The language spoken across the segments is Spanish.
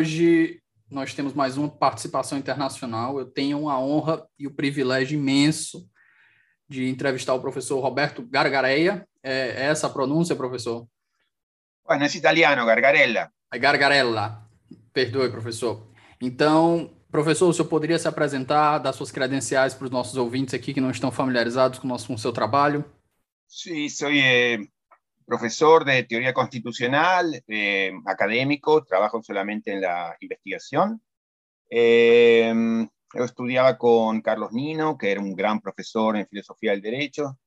Hoje nós temos mais uma participação internacional. Eu tenho a honra e o privilégio imenso de entrevistar o professor Roberto Gargareia. É, é essa a pronúncia, professor? Bueno, é italiano, Gargarella. É Gargarella. Perdoe, professor. Então, professor, o senhor poderia se apresentar, dar suas credenciais para os nossos ouvintes aqui que não estão familiarizados com o, nosso, com o seu trabalho? Sí, soy eh, profesor de teoría constitucional, eh, académico, trabajo solamente en la investigación. Eh, yo estudiaba con Carlos Nino, que era un gran profesor en filosofía del derecho.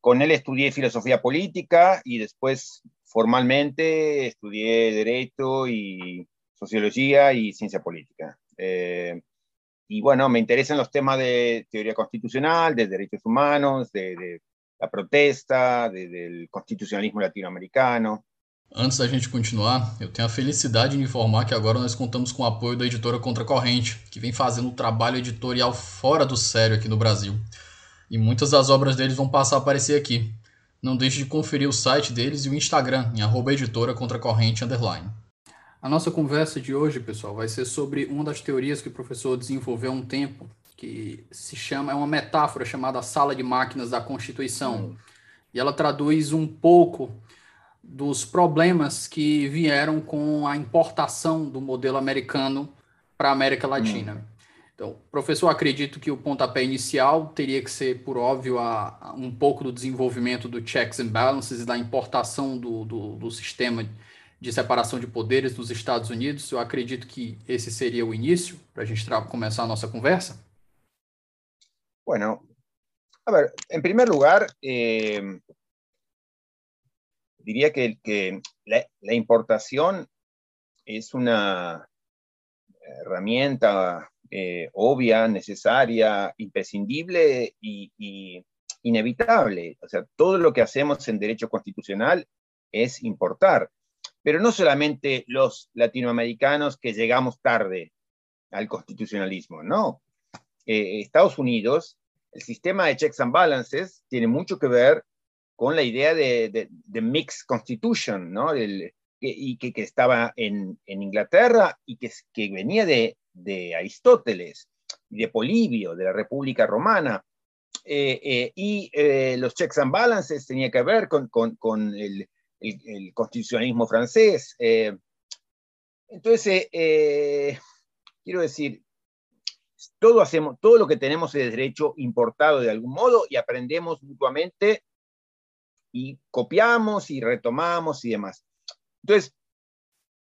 Con él estudié filosofía política y después formalmente estudié derecho y sociología y ciencia política. Eh, y bueno, me interesan los temas de teoría constitucional, de derechos humanos, de, de la protesta, de, del constitucionalismo latino-americano. Antes da gente continuar, eu tenho a felicidade de informar que agora nós contamos com o apoio da editora Contracorrente, que vem fazendo um trabalho editorial fora do sério aqui no Brasil. E muitas das obras deles vão passar a aparecer aqui. Não deixe de conferir o site deles e o Instagram, em arroba editora contracorrente underline. A nossa conversa de hoje, pessoal, vai ser sobre uma das teorias que o professor desenvolveu há um tempo, que se chama, é uma metáfora chamada sala de máquinas da Constituição. Hum. E ela traduz um pouco dos problemas que vieram com a importação do modelo americano para a América Latina. Hum. Então, professor, acredito que o pontapé inicial teria que ser, por óbvio, a, a um pouco do desenvolvimento do checks and balances, da importação do, do, do sistema de separação de poderes nos Estados Unidos. Eu acredito que esse seria o início para a gente começar a nossa conversa. Bueno, a ver, en primer lugar, eh, diría que, la, importación es una herramienta eh, obvia, necesaria, imprescindible y, y, inevitable. O sea, todo lo que hacemos en derecho constitucional es importar. Pero no solamente los latinoamericanos que llegamos tarde al constitucionalismo, no. Eh, Estados Unidos, el sistema de checks and balances tiene mucho que ver con la idea de, de, de mixed constitution, ¿no? El, y que, que estaba en, en, Inglaterra y que, que venía de, de, Aristóteles, de Polibio, de la República Romana. Eh, eh, y eh, los checks and balances tenía que ver con, con, con el, el, el, constitucionalismo francés. Eh, entonces, eh, quiero decir, todo, hacemos, todo lo que tenemos es derecho importado de algún modo y aprendemos mutuamente y copiamos y retomamos y demás. Entonces,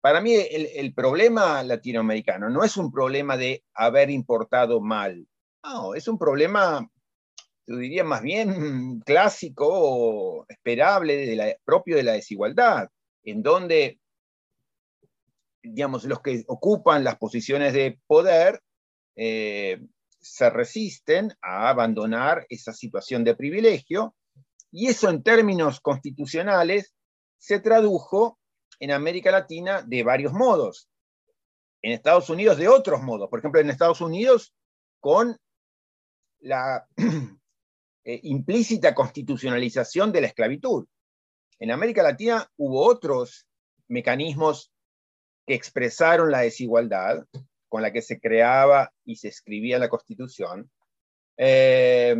para mí el, problema latinoamericano no es un problema de haber importado mal, no, es un problema, yo diría más bien clásico o esperable, de la, propio de la desigualdad, en donde, digamos, los que ocupan las posiciones de poder eh, se resisten a abandonar esa situación de privilegio y eso en términos constitucionales se tradujo en América Latina de varios modos. En Estados Unidos de otros modos. Por ejemplo, en Estados Unidos con la eh, implícita constitucionalización de la esclavitud. En América Latina hubo otros mecanismos que expresaron la desigualdad, con la que se creaba y se escribía la Constitución, eh,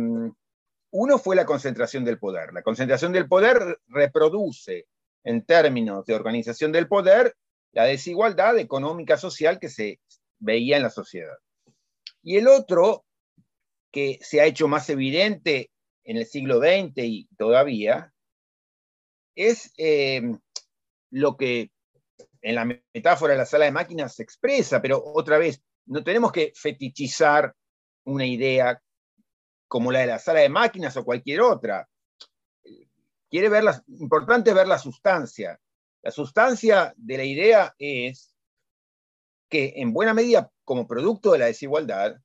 uno fue la concentración del poder. La concentración del poder reproduce en términos de organización del poder la desigualdad económica social que se veía en la sociedad. Y el otro, que se ha hecho más evidente en el siglo XX y todavía, es eh, lo que en la metáfora de la sala de máquinas se expresa, pero otra vez, no tenemos que fetichizar una idea como la de la sala de máquinas o cualquier otra. Quiere ver la, importante ver la sustancia. La sustancia de la idea es que en buena medida, como producto de la desigualdad,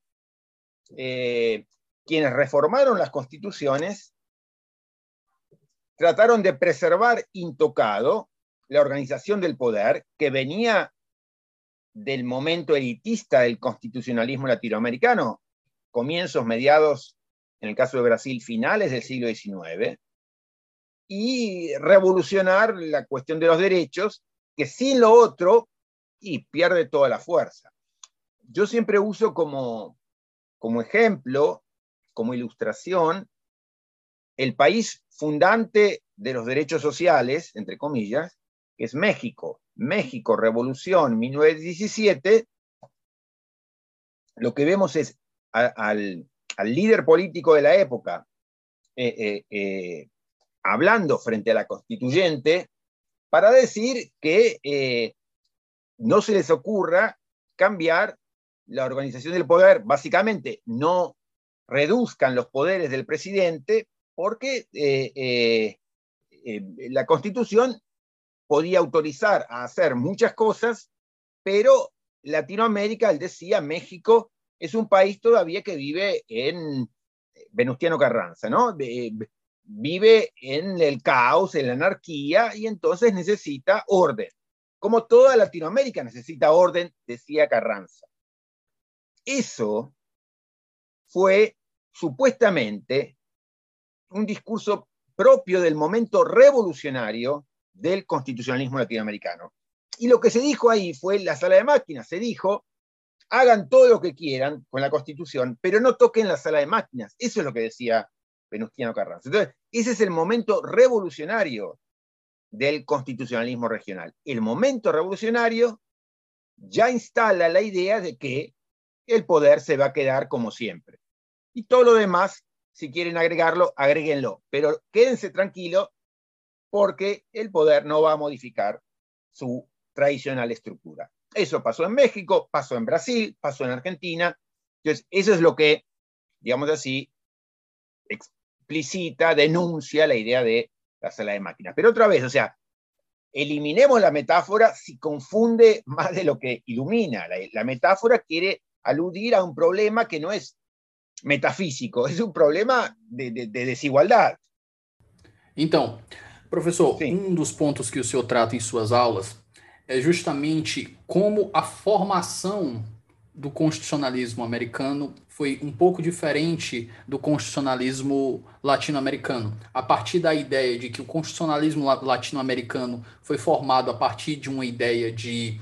eh, quienes reformaron las constituciones trataron de preservar intocado la organización del poder que venía del momento elitista del constitucionalismo latinoamericano, comienzos, mediados, en el caso de Brasil, finales del siglo XIX, y revolucionar la cuestión de los derechos, que sin lo otro, y pierde toda la fuerza. Yo siempre uso como, como ejemplo como ilustración el país fundante de los derechos sociales, entre comillas, que es México. México, Revolución 1917, lo que vemos es al, líder político de la época eh, eh, eh, hablando frente a la constituyente para decir que no se les ocurra cambiar la organización del poder, básicamente no reduzcan los poderes del presidente porque la constitución podía autorizar a hacer muchas cosas, pero Latinoamérica, él decía, México es un país todavía que vive en Venustiano Carranza, ¿no? vive en el caos, en la anarquía, y entonces necesita orden. Como toda Latinoamérica necesita orden, decía Carranza. Eso fue supuestamente un discurso propio del momento revolucionario del constitucionalismo latinoamericano. Y lo que se dijo ahí fue la sala de máquinas, se dijo, hagan todo lo que quieran con la constitución, pero no toquen la sala de máquinas. Eso es lo que decía Venustiano Carranza. Entonces, ese es el momento revolucionario del constitucionalismo regional. El momento revolucionario ya instala la idea de que el poder se va a quedar como siempre. Y todo lo demás, si quieren agregarlo, agréguenlo. Pero quédense tranquilos porque el poder no va a modificar su tradicional estructura. Eso pasó en México, pasó en Brasil, pasó en Argentina. Entonces, eso es lo que, digamos así, explicita, denuncia la idea de la sala de máquinas. Pero otra vez, o sea, eliminemos la metáfora si confunde más de lo que ilumina. La, metáfora quiere aludir a un problema que no es metafísico, é um problema de, de, de desigualdade. Então, professor, Sim. um dos pontos que o senhor trata em suas aulas é justamente como a formação do constitucionalismo americano foi um pouco diferente do constitucionalismo latino-americano. A partir da ideia de que o constitucionalismo latino-americano foi formado a partir de uma ideia de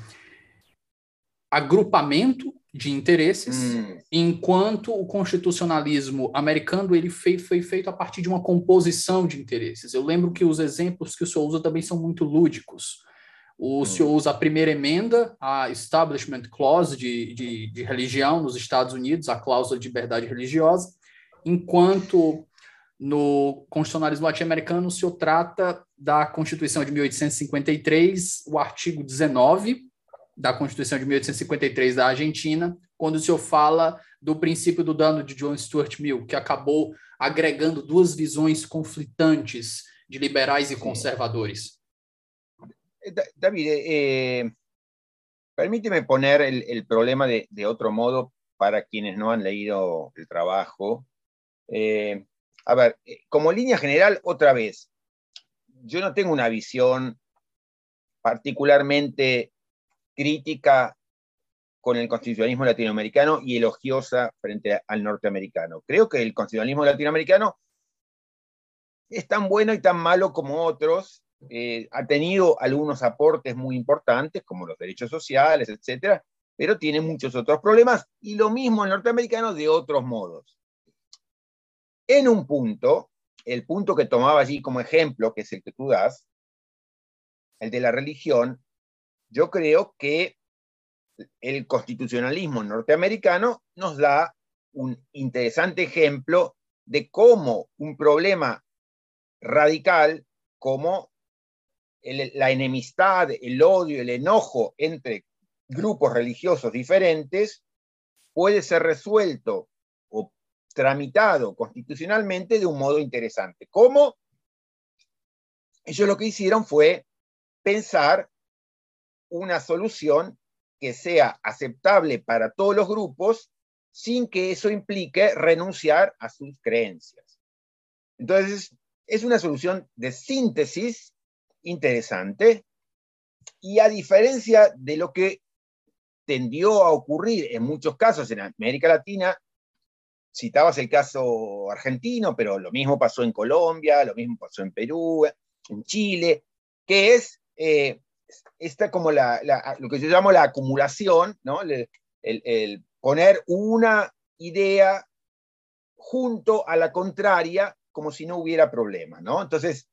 agrupamento de interesses, hum. enquanto o constitucionalismo americano ele foi, foi feito a partir de uma composição de interesses. Eu lembro que os exemplos que o senhor usa também são muito lúdicos. O hum. senhor usa a primeira emenda, a Establishment Clause de, de, de religião nos Estados Unidos, a cláusula de liberdade religiosa, enquanto no constitucionalismo latino-americano o senhor trata da Constituição de 1853, o artigo 19, da Constituição de 1853 da Argentina, quando o senhor fala do princípio do dano de John Stuart Mill, que acabou agregando duas visões conflitantes de liberais e conservadores. Eh, David, eh, permíteme poner el, el problema de, de, otro modo para quienes no han leído el trabajo. Eh, a ver, eh, como línea general, otra vez, yo no tengo una visión particularmente crítica con el constitucionalismo latinoamericano y elogiosa frente al norteamericano. Creo que el constitucionalismo latinoamericano es tan bueno y tan malo como otros. Eh, ha tenido algunos aportes muy importantes, como los derechos sociales, etcétera, pero tiene muchos otros problemas, y lo mismo el norteamericano de otros modos. En un punto, el punto que tomaba allí como ejemplo, que es el que tú das, el de la religión, yo creo que el constitucionalismo norteamericano nos da un interesante ejemplo de cómo un problema radical como la enemistad, el odio, el enojo entre grupos religiosos diferentes puede ser resuelto o tramitado constitucionalmente de un modo interesante. ¿Cómo? Ellos lo que hicieron fue pensar una solución que sea aceptable para todos los grupos sin que eso implique renunciar a sus creencias. Entonces, es una solución de síntesis interesante y a diferencia de lo que tendió a ocurrir en muchos casos en América Latina, citabas el caso argentino, pero lo mismo pasó en Colombia, lo mismo pasó en Perú, en Chile, que es eh, esta como la, lo que yo llamo la acumulación, ¿no? el, el poner una idea junto a la contraria como si no hubiera problema, ¿no? Entonces,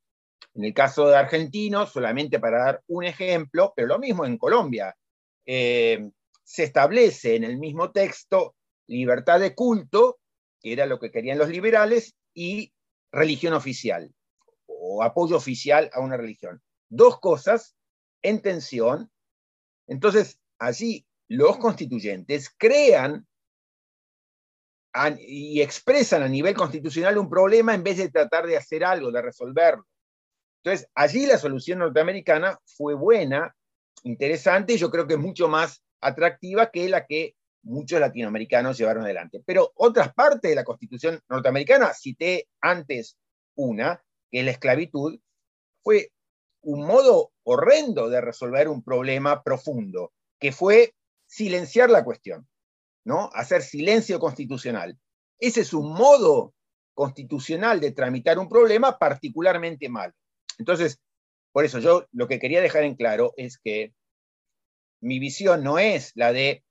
en el caso de argentinos, solamente para dar un ejemplo, pero lo mismo en Colombia, eh, se establece en el mismo texto libertad de culto, que era lo que querían los liberales, y religión oficial, o apoyo oficial a una religión. Dos cosas en tensión. Entonces, allí los constituyentes crean y expresan a nivel constitucional un problema en vez de tratar de hacer algo, de resolverlo. Entonces, allí la solución norteamericana fue buena, interesante y yo creo que mucho más atractiva que la que muchos latinoamericanos llevaron adelante. Pero otras partes de la constitución norteamericana, cité antes una, que es la esclavitud, fue un modo horrendo de resolver un problema profundo, que fue silenciar la cuestión. ¿no? Hacer silencio constitucional. Ese es un modo constitucional de tramitar un problema particularmente malo. Entonces, por eso yo lo que quería dejar en claro es que mi visión no es la de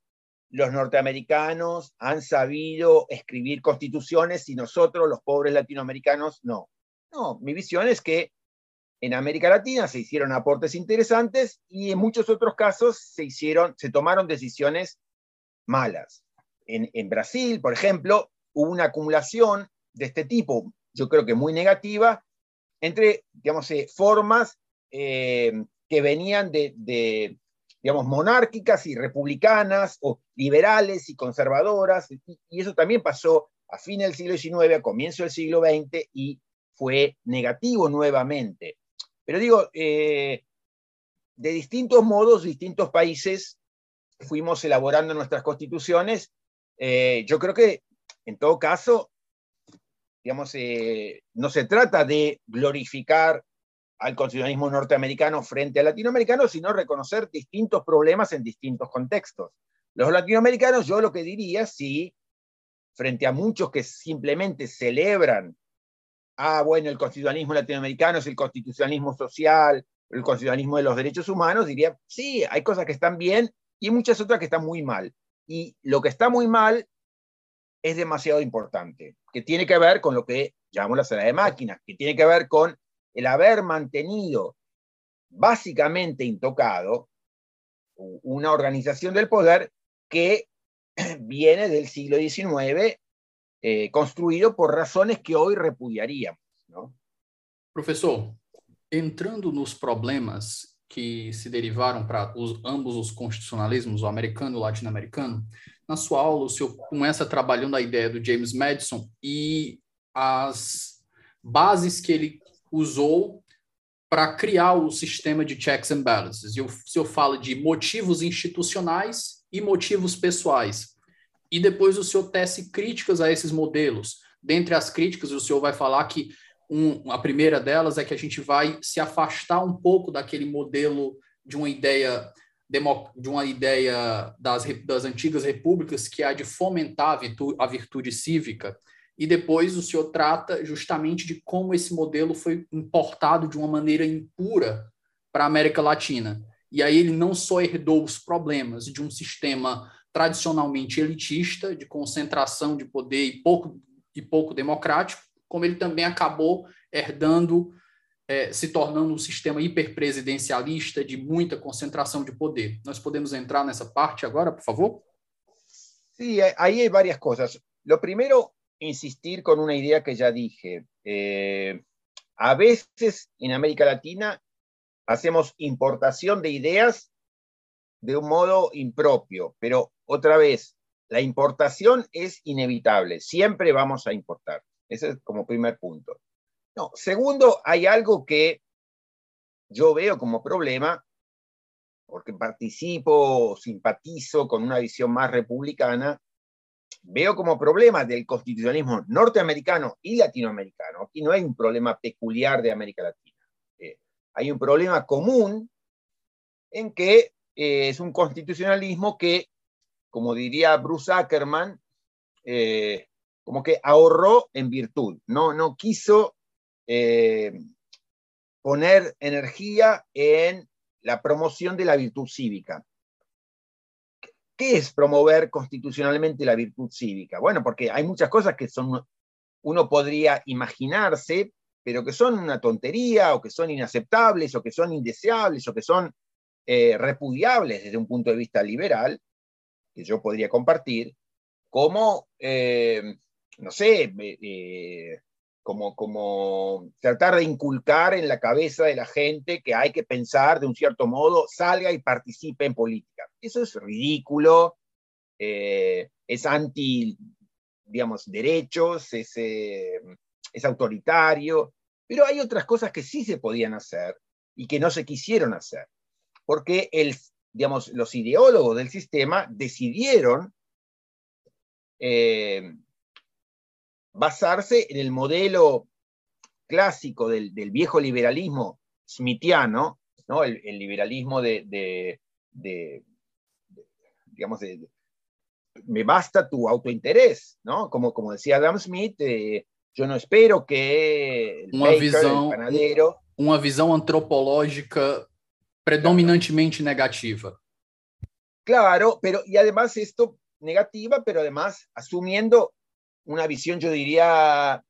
los norteamericanos han sabido escribir constituciones y nosotros, los pobres latinoamericanos, no. No, mi visión es que en América Latina se hicieron aportes interesantes y en muchos otros casos se hicieron, se tomaron decisiones malas en, Brasil, por ejemplo, hubo una acumulación de este tipo, yo creo que muy negativa, entre, digamos, eh, formas eh, que venían de, digamos, monárquicas y republicanas, o liberales y conservadoras, y, eso también pasó a fin del siglo XIX, a comienzo del siglo XX, y fue negativo nuevamente. Pero digo, eh, de distintos modos, distintos países fuimos elaborando nuestras constituciones eh, yo creo que en todo caso, digamos, eh, no se trata de glorificar al constitucionalismo norteamericano frente al latinoamericano, sino reconocer distintos problemas en distintos contextos. Los latinoamericanos, yo lo que diría, sí, frente a muchos que simplemente celebran, ah, bueno, el constitucionalismo latinoamericano es el constitucionalismo social, el constitucionalismo de los derechos humanos, diría, sí, hay cosas que están bien y muchas otras que están muy mal. Y lo que está muy mal es demasiado importante, que tiene que ver con lo que llamamos la sala de máquinas, que tiene que ver con el haber mantenido básicamente intocado una organización del poder que viene del siglo XIX, eh, construido por razones que hoy repudiaríamos. ¿no? Profesor, entrando nos problemas que se derivaram para os, ambos os constitucionalismos, o americano e o latino-americano, na sua aula o senhor começa trabalhando a ideia do James Madison e as bases que ele usou para criar o sistema de checks and balances. E o senhor fala de motivos institucionais e motivos pessoais. E depois o senhor tece críticas a esses modelos. Dentre as críticas, o senhor vai falar que um, a primeira delas é que a gente vai se afastar um pouco daquele modelo de uma ideia de uma ideia das, das antigas repúblicas que é a de fomentar a virtude, a virtude cívica e depois o senhor trata justamente de como esse modelo foi importado de uma maneira impura para a América Latina. E aí ele não só herdou os problemas de um sistema tradicionalmente elitista, de concentração de poder e pouco, e pouco democrático, como ele também acabou herdando, eh, se tornando um sistema hiperpresidencialista de muita concentração de poder. Nós podemos entrar nessa parte agora, por favor? Sí, ahí hay varias cosas. Lo primero, insistir con una idea que ya dije. Eh, a veces en América Latina hacemos importación de ideas de un modo impropio, pero otra vez, la importación es inevitable, siempre vamos a importar. Ese es como primer punto. No, segundo, hay algo que yo veo como problema, porque participo simpatizo con una visión más republicana, veo como problema del constitucionalismo norteamericano y latinoamericano. Aquí no hay un problema peculiar de América Latina. Eh, hay un problema común en que eh, es un constitucionalismo que, como diría Bruce Ackerman, eh, como que ahorró en virtud, no, no quiso poner energía en la promoción de la virtud cívica. ¿Qué es promover constitucionalmente la virtud cívica? Bueno, porque hay muchas cosas que son, uno podría imaginarse, pero que son una tontería, o que son inaceptables, o que son indeseables, o que son eh, repudiables desde un punto de vista liberal, que yo podría compartir, como, eh, no sé, eh, como, como tratar de inculcar en la cabeza de la gente que hay que pensar de un cierto modo, salga y participe en política. Eso es ridículo, eh, es anti, digamos, derechos, es, eh, es autoritario, pero hay otras cosas que sí se podían hacer y que no se quisieron hacer, porque el, digamos, los ideólogos del sistema decidieron eh, basarse en el modelo clásico del, viejo liberalismo smithiano, ¿no? el, liberalismo de, digamos, de, me basta tu autointerés, ¿no? Como, como decía Adam Smith, eh, yo no espero que el una visão, panadero... Uma visão antropológica predominantemente negativa. Claro, pero y además esto negativa, pero además asumiendo una visión, yo diría,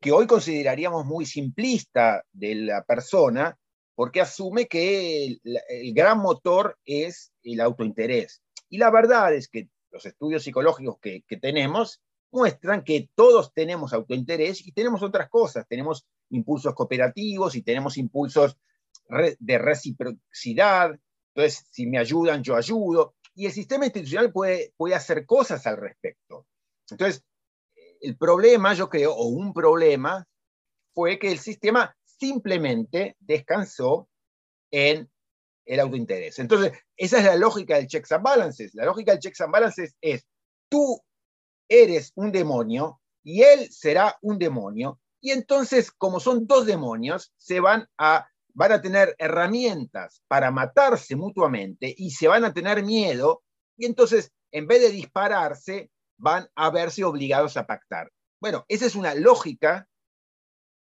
que hoy consideraríamos muy simplista de la persona, porque asume que el, gran motor es el autointerés. Y la verdad es que los estudios psicológicos que, tenemos muestran que todos tenemos autointerés y tenemos otras cosas. Tenemos impulsos cooperativos y tenemos impulsos de reciprocidad. Entonces, si me ayudan, yo ayudo. Y el sistema institucional puede, puede hacer cosas al respecto. Entonces, el problema, yo creo, o un problema, fue que el sistema simplemente descansó en el autointerés. Entonces, esa es la lógica del checks and balances. La lógica del checks and balances es, tú eres un demonio y él será un demonio, y entonces, como son dos demonios, se van a, van a tener herramientas para matarse mutuamente y se van a tener miedo, y entonces, en vez de dispararse, van a verse obligados a pactar. Bueno, esa es una lógica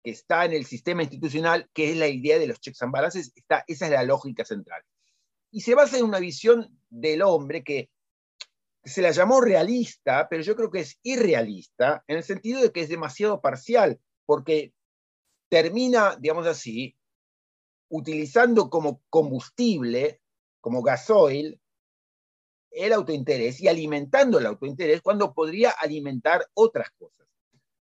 que está en el sistema institucional, que es la idea de los checks and balances, está, esa es la lógica central. Y se basa en una visión del hombre que se la llamó realista, pero yo creo que es irrealista, en el sentido de que es demasiado parcial, porque termina, digamos así, utilizando como combustible, como gasoil, el autointerés y alimentando el autointerés cuando podría alimentar otras cosas.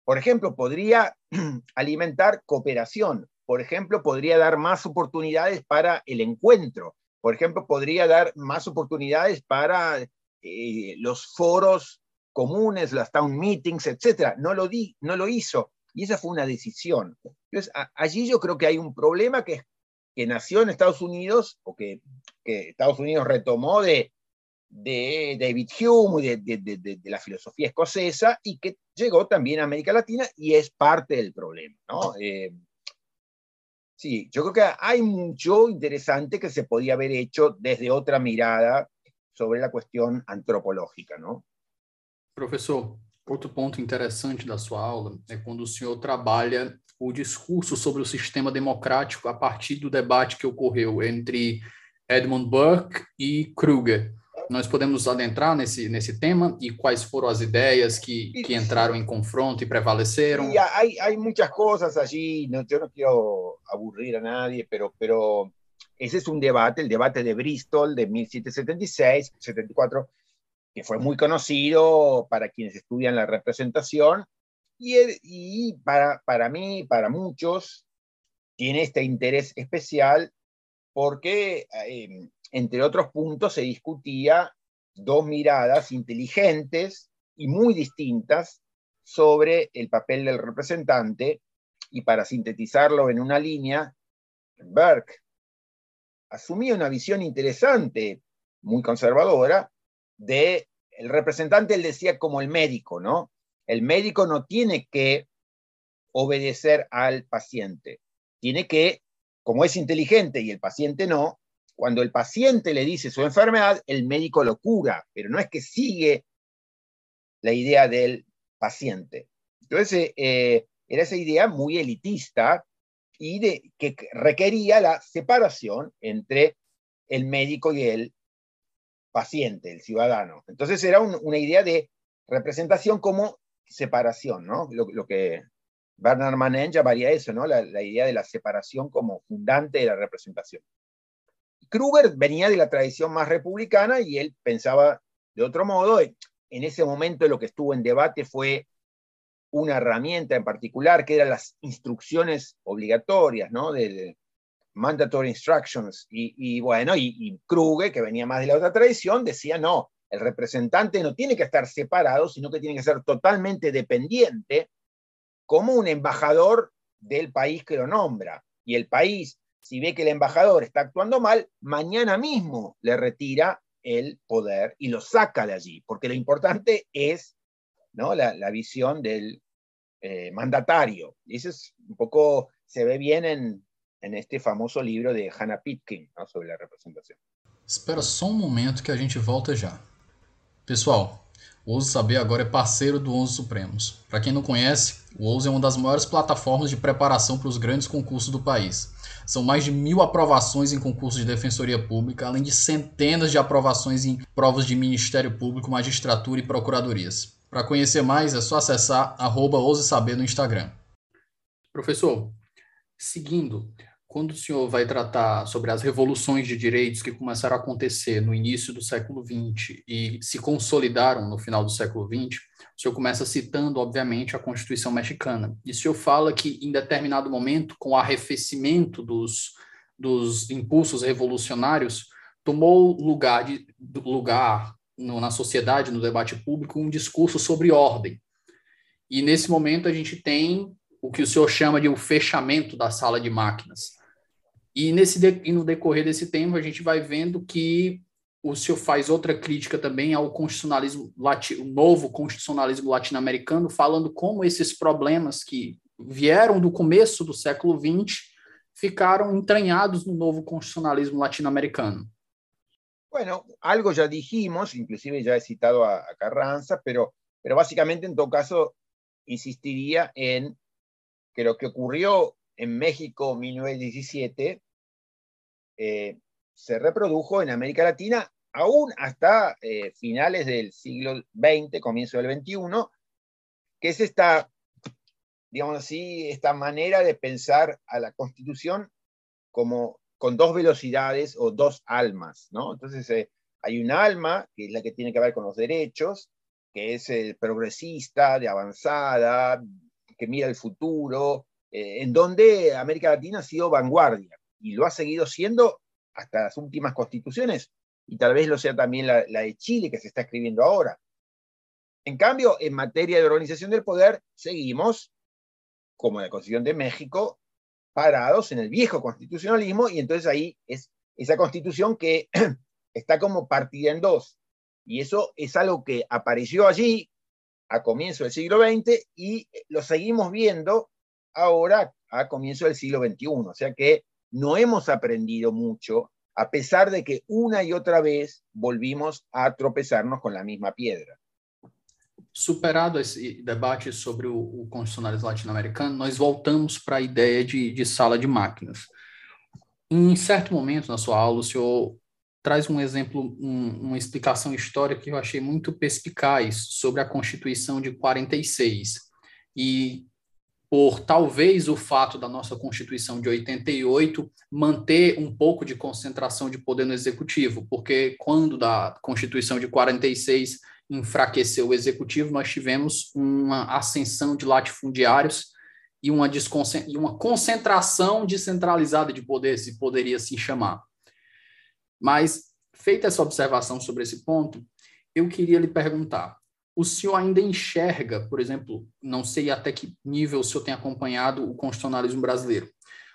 Por ejemplo, podría alimentar cooperación, por ejemplo, podría dar más oportunidades para el encuentro, por ejemplo, podría dar más oportunidades para eh, los foros comunes, las town meetings, etc. No lo, di, no lo hizo y esa fue una decisión. Entonces, allí yo creo que hay un problema que, que nació en Estados Unidos o que, que Estados Unidos retomó de, David Hume, de, de, la filosofía escocesa, y que llegó también a América Latina y es parte del problema. ¿no? Eh, sí, yo creo que hay mucho interesante que se podía haber hecho desde otra mirada sobre la cuestión antropológica. ¿no? Professor, outro ponto interessante da sua aula é quando o senhor trabalha o discurso sobre o sistema democrático a partir do debate que ocorreu entre Edmund Burke e Kruger. nós podemos adentrar nesse, nesse tema e quais foram as ideias que, que entraram em confronto e prevaleceram? Sí, hay, hay muchas cosas allí, no, yo no quiero aburrir a nadie, pero, pero ese es un debate, el debate de Bristol de 1776-74, que fue muy conocido para quienes estudian la representación y, y para, para mí, para muchos, tiene este interés especial porque eh, entre otros puntos, se discutía dos miradas inteligentes y muy distintas sobre el papel del representante y para sintetizarlo en una línea, Burke asumía una visión interesante, muy conservadora, de el representante, él decía como el médico, ¿no? El médico no tiene que obedecer al paciente, tiene que, como es inteligente y el paciente no, cuando el paciente le dice su enfermedad, el médico lo cura, pero no es que sigue la idea del paciente. Entonces, eh, era esa idea muy elitista y que requería la separación entre el médico y el paciente, el ciudadano. Entonces era una idea de representación como separación, ¿no? Lo, que Bernard Manin llamaría eso, ¿no? La, idea de la separación como fundante de la representación. Kruger venía de la tradición más republicana y él pensaba de otro modo. En ese momento lo que estuvo en debate fue una herramienta en particular, que eran las instrucciones obligatorias, ¿no? De, mandatory instructions. Y, bueno, y, y, Kruger, que venía más de la otra tradición, decía, no, el representante no tiene que estar separado, sino que tiene que ser totalmente dependiente, como un embajador del país que lo nombra. Y el país, si ve que el embajador está actuando mal, mañana mismo le retira el poder y lo saca de allí, porque lo importante es ¿no? la, visión del eh, mandatario. Y eso es un poco, se ve bien en, este famoso livro de Hannah Pitkin sobre a representação. Espera só um momento que a gente volta já. Pessoal, o Ouso Saber agora é parceiro do Onze Supremos. Para quem não conhece, o Ouso é uma das maiores plataformas de preparação para os grandes concursos do país. São mais de mil aprovações em concursos de defensoria pública, além de centenas de aprovações em provas de Ministério Público, magistratura e procuradorias. Para conhecer mais, é só acessar arroba Saber no Instagram. Professor, seguindo, quando o senhor vai tratar sobre as revoluções de direitos que começaram a acontecer no início do século XX e se consolidaram no final do século XX, o senhor começa citando, obviamente, a Constituição mexicana. E o senhor fala que, em determinado momento, com o arrefecimento dos, dos impulsos revolucionários, tomou lugar, de, lugar no, na sociedade, no debate público, um discurso sobre ordem. E nesse momento a gente tem o que o senhor chama de o fechamento da sala de máquinas. E, nesse de, e no decorrer desse tempo a gente vai vendo que o senhor faz outra crítica também ao constitucionalismo o novo constitucionalismo latino-americano, falando como esses problemas que vieram do começo do século XX ficaram entranhados no novo constitucionalismo latino-americano. Bueno, algo ya dijimos, inclusive ya he citado a, Carranza, pero, pero en todo caso insistiría en que lo que ocurrió en México en 1917 eh, se reprodujo en América Latina aún hasta eh, finales del siglo XX, comienzo del XXI, que es esta, digamos así, esta manera de pensar a la Constitución como con dos velocidades o dos almas, ¿no? Entonces eh, hay un alma, que es la que tiene que ver con los derechos, que es el progresista, de avanzada, que mira el futuro, en donde América Latina ha sido vanguardia y lo ha seguido siendo hasta las últimas constituciones, y tal vez lo sea también la, la de Chile que se está escribiendo ahora. En cambio, en materia de organización del poder, seguimos, como la Constitución de México, parados en el viejo constitucionalismo y entonces ahí es esa constitución que está como partida en dos. Y eso es algo que apareció allí a comienzo del siglo XX y lo seguimos viendo ahora a comienzo del siglo XXI. O sea que no hemos aprendido mucho a pesar de que una y otra vez volvimos a tropezarnos con la misma piedra. Superado esse debate sobre o, constitucionalismo latino-americano, nós voltamos para a ideia de, de sala de máquinas. Em certo momento na sua aula, o senhor traz um exemplo, um, uma explicação histórica que eu achei muito perspicaz sobre a Constituição de 46. E por talvez o fato da nossa Constituição de 88 manter um pouco de concentração de poder no executivo, porque quando da Constituição de 46 enfraqueceu o executivo, nós tivemos uma ascensão de latifundiários e uma, e uma concentração descentralizada de poder, se poderia assim chamar. Mas, feita essa observação sobre esse ponto, eu queria lhe perguntar: o senhor ainda enxerga, por exemplo, não sei até que nível o senhor tem acompanhado o constitucionalismo brasileiro,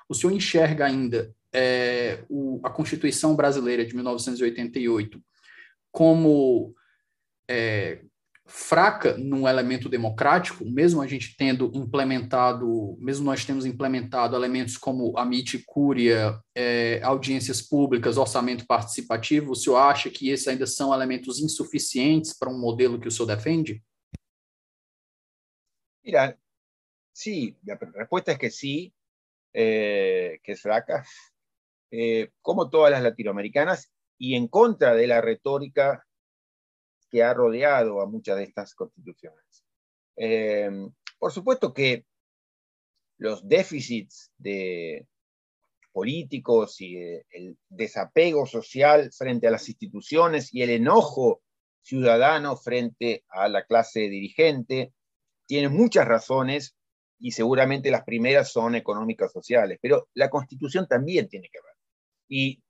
o senhor enxerga ainda é, o, a Constituição Brasileira de 1988 como é, fraca num elemento democrático, mesmo a gente tendo implementado, mesmo nós temos implementado elementos como a miticúria, é, audiências públicas, orçamento participativo, o senhor acha que esses ainda são elementos insuficientes para um modelo que o senhor defende? Mira, sí, la respuesta es que sí, eh, que es fraca, eh, como todas las latinoamericanas, y en contra de la retórica que ha rodeado a muchas de estas constituciones. Eh, por supuesto que los déficits de políticos y el desapego social frente a las instituciones y el enojo ciudadano frente a la clase dirigente tienen muchas razones y seguramente las primeras son económicas sociales, pero la constitución también tiene que ver. Y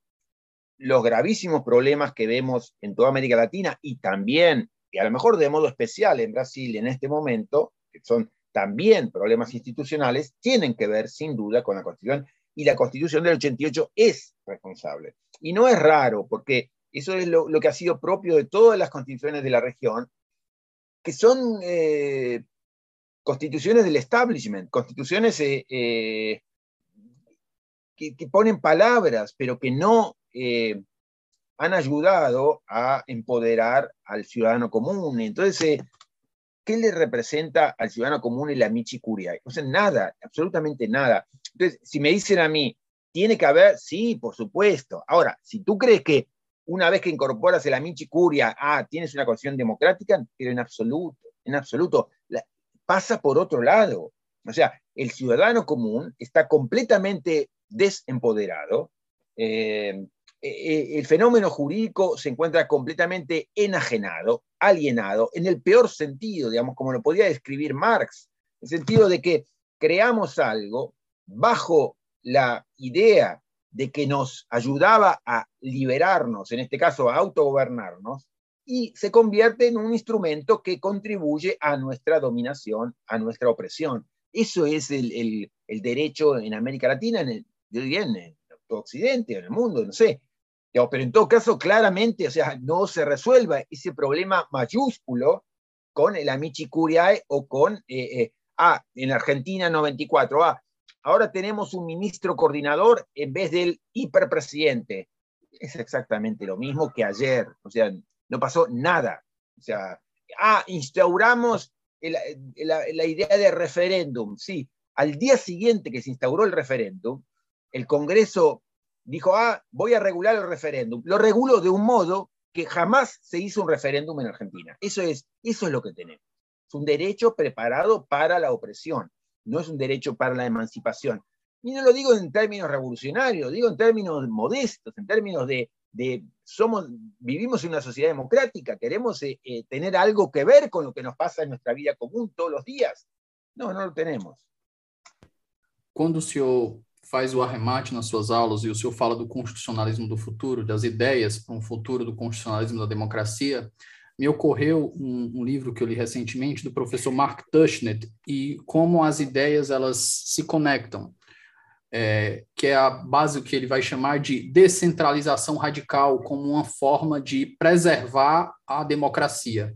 los gravísimos problemas que vemos en toda América Latina y también, y a lo mejor de modo especial en Brasil en este momento, que son también problemas institucionales, tienen que ver sin duda con la Constitución y la Constitución del 88 es responsable. Y no es raro, porque eso es lo, que ha sido propio de todas las constituciones de la región, que son eh, constituciones del establishment, constituciones eh, eh, que, que, ponen palabras, pero que no eh, han ayudado a empoderar al ciudadano común. Entonces, eh, ¿qué le representa al ciudadano común la michicuria? O sea, nada, absolutamente nada. Entonces, si me dicen a mí, ¿tiene que haber? Sí, por supuesto. Ahora, si tú crees que una vez que incorporas la michicuria, ah, tienes una constitución democrática, pero en absoluto, en absoluto, pasa por otro lado. O sea, el ciudadano común está completamente desempoderado, eh, eh, el fenómeno jurídico se encuentra completamente enajenado, alienado, en el peor sentido, digamos, como lo podía describir Marx, en el sentido de que creamos algo bajo la idea de que nos ayudaba a liberarnos, en este caso a autogobernarnos, y se convierte en un instrumento que contribuye a nuestra dominación, a nuestra opresión. Eso es el, derecho en América Latina, en el, yo diría en todo Occidente, en el mundo, no sé, pero en todo caso, claramente, o sea, no se resuelva ese problema mayúsculo con el Amici Curiae o con, eh, eh, ah, en Argentina 94, ah, ahora tenemos un ministro coordinador en vez del hiperpresidente. Es exactamente lo mismo que ayer, o sea, no pasó nada. O sea, ah, instauramos la idea de referéndum, sí. Al día siguiente que se instauró el referéndum, el Congreso dijo, ah, voy a regular el referéndum. Lo reguló de un modo que jamás se hizo un referéndum en Argentina. Eso es, eso es lo que tenemos. Es un derecho preparado para la opresión, no es un derecho para la emancipación. Y no lo digo en términos revolucionarios, digo en términos modestos, en términos de, de somos, vivimos en una sociedad democrática, queremos eh, eh, tener algo que ver con lo que nos pasa en nuestra vida común todos los días. No, no lo tenemos. Cuando se faz o arremate nas suas aulas e o senhor fala do constitucionalismo do futuro, das ideias para um futuro do constitucionalismo da democracia, me ocorreu um, um, livro que eu li recentemente do professor Mark Tushnet e como as ideias elas se conectam, é, que é a base que ele vai chamar de descentralização radical como uma forma de preservar a democracia.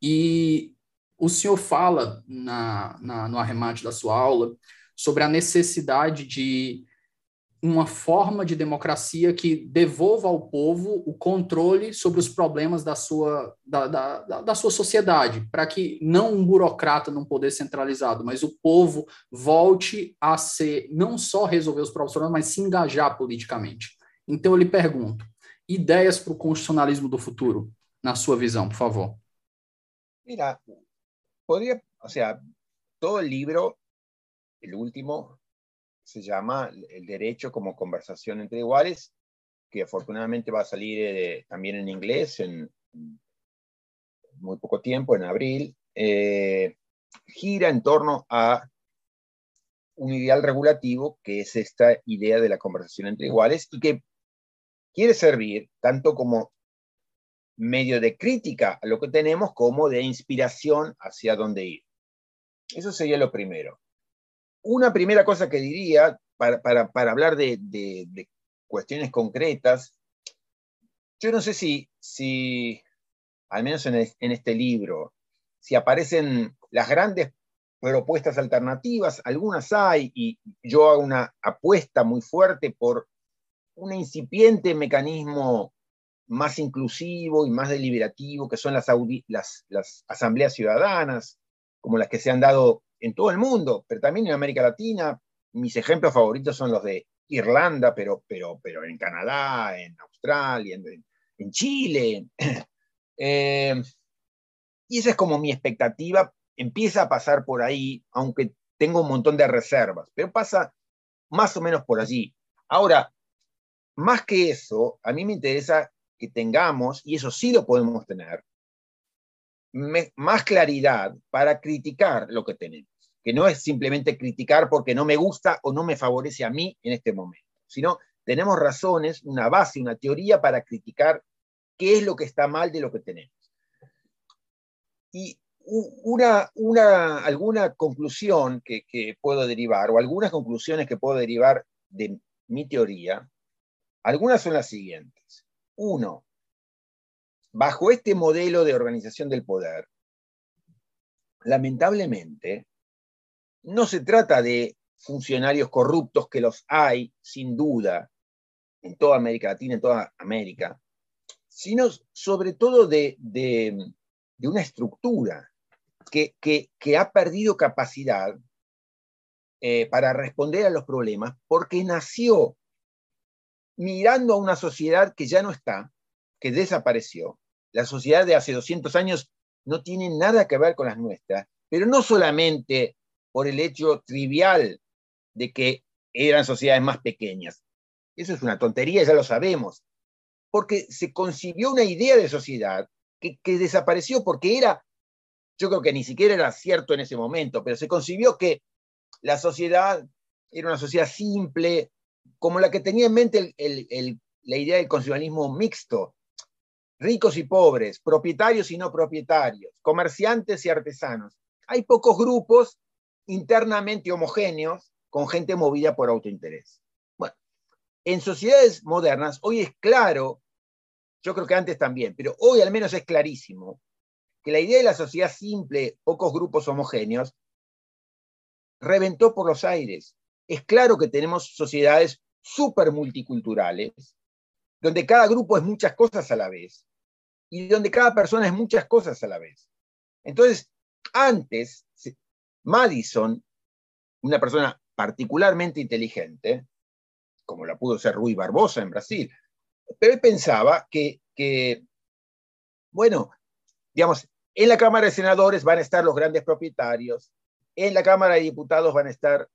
E o senhor fala na, na no arremate da sua aula sobre a necessidade de uma forma de democracia que devolva ao povo o controle sobre os problemas da sua, da, da, da sua sociedade, para que não um burocrata num poder centralizado, mas o povo volte a ser, não só resolver os problemas, mas se engajar politicamente. Então eu lhe pergunto, ideias para o constitucionalismo do futuro, na sua visão, por favor. Mira, poderia, ou seja, todo o livro El último se llama El Derecho como Conversación entre Iguales, que afortunadamente va a salir eh, también en inglés en, muy poco tiempo, en abril. Eh, gira en torno a un ideal regulativo que es esta idea de la conversación entre iguales y que quiere servir tanto como medio de crítica a lo que tenemos como de inspiración hacia dónde ir. Eso sería lo primero. Una primera cosa que diría para, hablar de, cuestiones concretas, yo no sé si, si al menos en, en este libro, si aparecen las grandes propuestas alternativas, algunas hay, y yo hago una apuesta muy fuerte por un incipiente mecanismo más inclusivo y más deliberativo, que son las, las, asambleas ciudadanas, como las que se han dado en todo el mundo, pero también en América Latina. Mis ejemplos favoritos son los de Irlanda, pero, pero, pero en Canadá, en Australia, en, Chile. Eh, y esa es como mi expectativa. Empieza a pasar por ahí, aunque tengo un montón de reservas, pero pasa más o menos por allí. Ahora, más que eso, a mí me interesa que tengamos, y eso sí lo podemos tener, más claridad para criticar lo que tenemos, que no es simplemente criticar porque no me gusta o no me favorece a mí en este momento, sino tenemos razones, una base, una teoría para criticar qué es lo que está mal de lo que tenemos. Y una, una, alguna conclusión que, que puedo derivar, o algunas conclusiones que puedo derivar de mi teoría, algunas son las siguientes. Uno, bajo este modelo de organización del poder, lamentablemente, no se trata de funcionarios corruptos, que los hay, sin duda, en toda América Latina, en toda América, sino sobre todo de, una estructura que, ha perdido capacidad eh, para responder a los problemas porque nació mirando a una sociedad que ya no está, que desapareció. La sociedad de hace 200 años no tiene nada que ver con las nuestras, pero no solamente por el hecho trivial de que eran sociedades más pequeñas. Eso es una tontería, ya lo sabemos, porque se concibió una idea de sociedad que, desapareció porque era, yo creo que ni siquiera era cierto en ese momento, pero se concibió que la sociedad era una sociedad simple, como la que tenía en mente la idea del consumismo mixto, ricos y pobres, propietarios y no propietarios, comerciantes y artesanos. Hay pocos grupos internamente homogéneos con gente movida por autointerés. Bueno, en sociedades modernas hoy es claro, yo creo que antes también, pero hoy al menos es clarísimo, que la idea de la sociedad simple, pocos grupos homogéneos, reventó por los aires. Es claro que tenemos sociedades súper multiculturales, donde cada grupo es muchas cosas a la vez y donde cada persona es muchas cosas a la vez. Entonces, antes, Madison, una persona particularmente inteligente, como la pudo ser Rui Barbosa en Brasil, pero pensaba que, que, bueno, digamos, en la Cámara de Senadores van a estar los grandes propietarios, en la Cámara de Diputados van a estar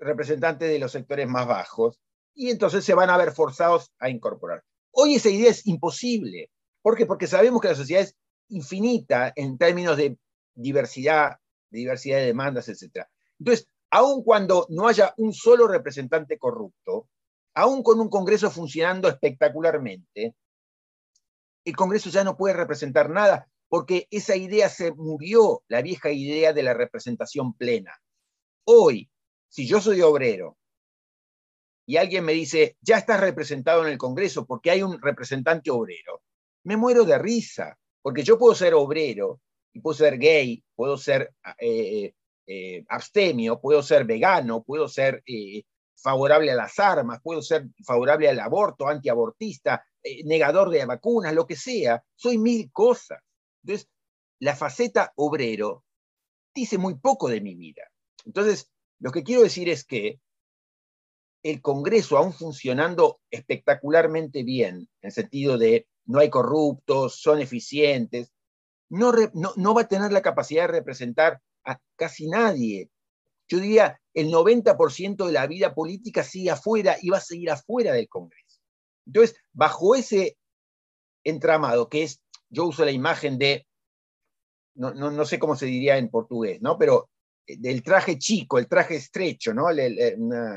representantes de los sectores más bajos, y entonces se van a ver forzados a incorporar. Hoy esa idea es imposible. ¿Por qué? Porque sabemos que la sociedad es infinita en términos de diversidad, de diversidad de demandas, etc. Entonces, aun cuando no haya un solo representante corrupto, aun con un Congreso funcionando espectacularmente, el Congreso ya no puede representar nada, porque esa idea se murió, la vieja idea de la representación plena. Hoy, si yo soy obrero y alguien me dice, ya estás representado en el Congreso porque hay un representante obrero, me muero de risa, porque yo puedo ser obrero y puedo ser gay, puedo ser eh, eh, abstemio, puedo ser vegano, puedo ser eh, favorable a las armas, puedo ser favorable al aborto, antiabortista, negador de vacunas, lo que sea, soy mil cosas. Entonces, la faceta obrero dice muy poco de mi vida. Entonces, lo que quiero decir es que el Congreso, aún funcionando espectacularmente bien, en el sentido de no hay corruptos, son eficientes, no, va a tener la capacidad de representar a casi nadie. Yo diría, el 90% de la vida política sigue afuera y va a seguir afuera del Congreso. Entonces, bajo ese entramado, que es, yo uso la imagen de, no, no, no sé cómo se diría en portugués, ¿no? Pero del traje chico, el traje estrecho, ¿no?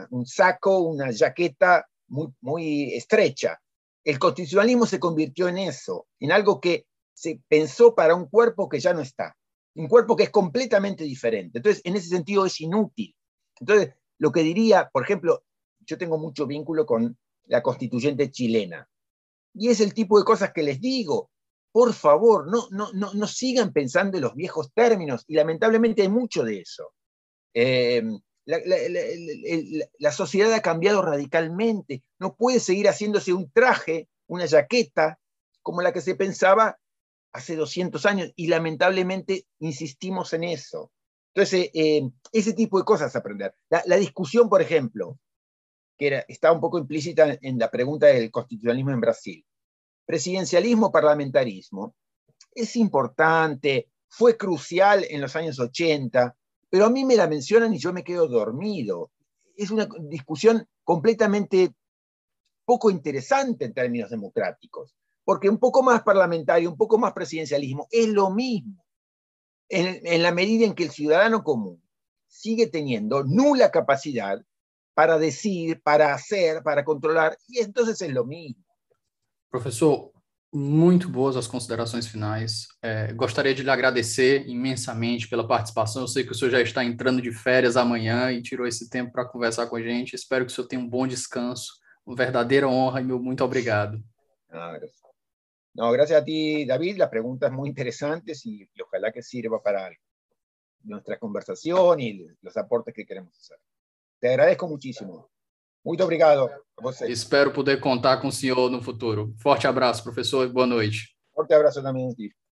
un saco, una jaqueta muy, muy estrecha. el constitucionalismo se convirtió en eso, en algo que se pensó para un cuerpo que ya no está, un cuerpo que es completamente diferente. Entonces, en ese sentido es inútil. Entonces, lo que diría, por ejemplo, yo tengo mucho vínculo con la constituyente chilena, y es el tipo de cosas que les digo. Por favor, no, no, no, no sigan pensando en los viejos términos, y lamentablemente hay mucho de eso. Eh, la, sociedad ha cambiado radicalmente. No puede seguir haciéndose un traje, una jaqueta, como la que se pensaba hace 200 años, y lamentablemente insistimos en eso. Entonces, eh, ese tipo de cosas aprender. La, discusión, por ejemplo, que era, está un poco implícita en la pregunta del constitucionalismo en Brasil. Presidencialismo, parlamentarismo, es importante, fue crucial en los años 80, pero a mí me la mencionan y yo me quedo dormido. Es una discusión completamente poco interesante en términos democráticos, porque un poco más parlamentario, un poco más presidencialismo, es lo mismo, en, la medida en que el ciudadano común sigue teniendo nula capacidad para decir, para hacer, para controlar, y entonces es lo mismo. Profesor, Muito boas as considerações finais. É, gostaria de lhe agradecer imensamente pela participação. Eu sei que o senhor já está entrando de férias amanhã e tirou esse tempo para conversar com a gente. Espero que o senhor tenha um bom descanso. Uma verdadeira honra e meu muito obrigado. Ah, no, gracias a ti, David. Las preguntas muy interesantes y, y ojalá que sirva para nuestra conversación y los aportes que queremos hacer. Te agradezco muchísimo. Muito obrigado a você. Espero poder contar com o senhor no futuro. Forte abraço, professor, e boa noite. Forte abraço também.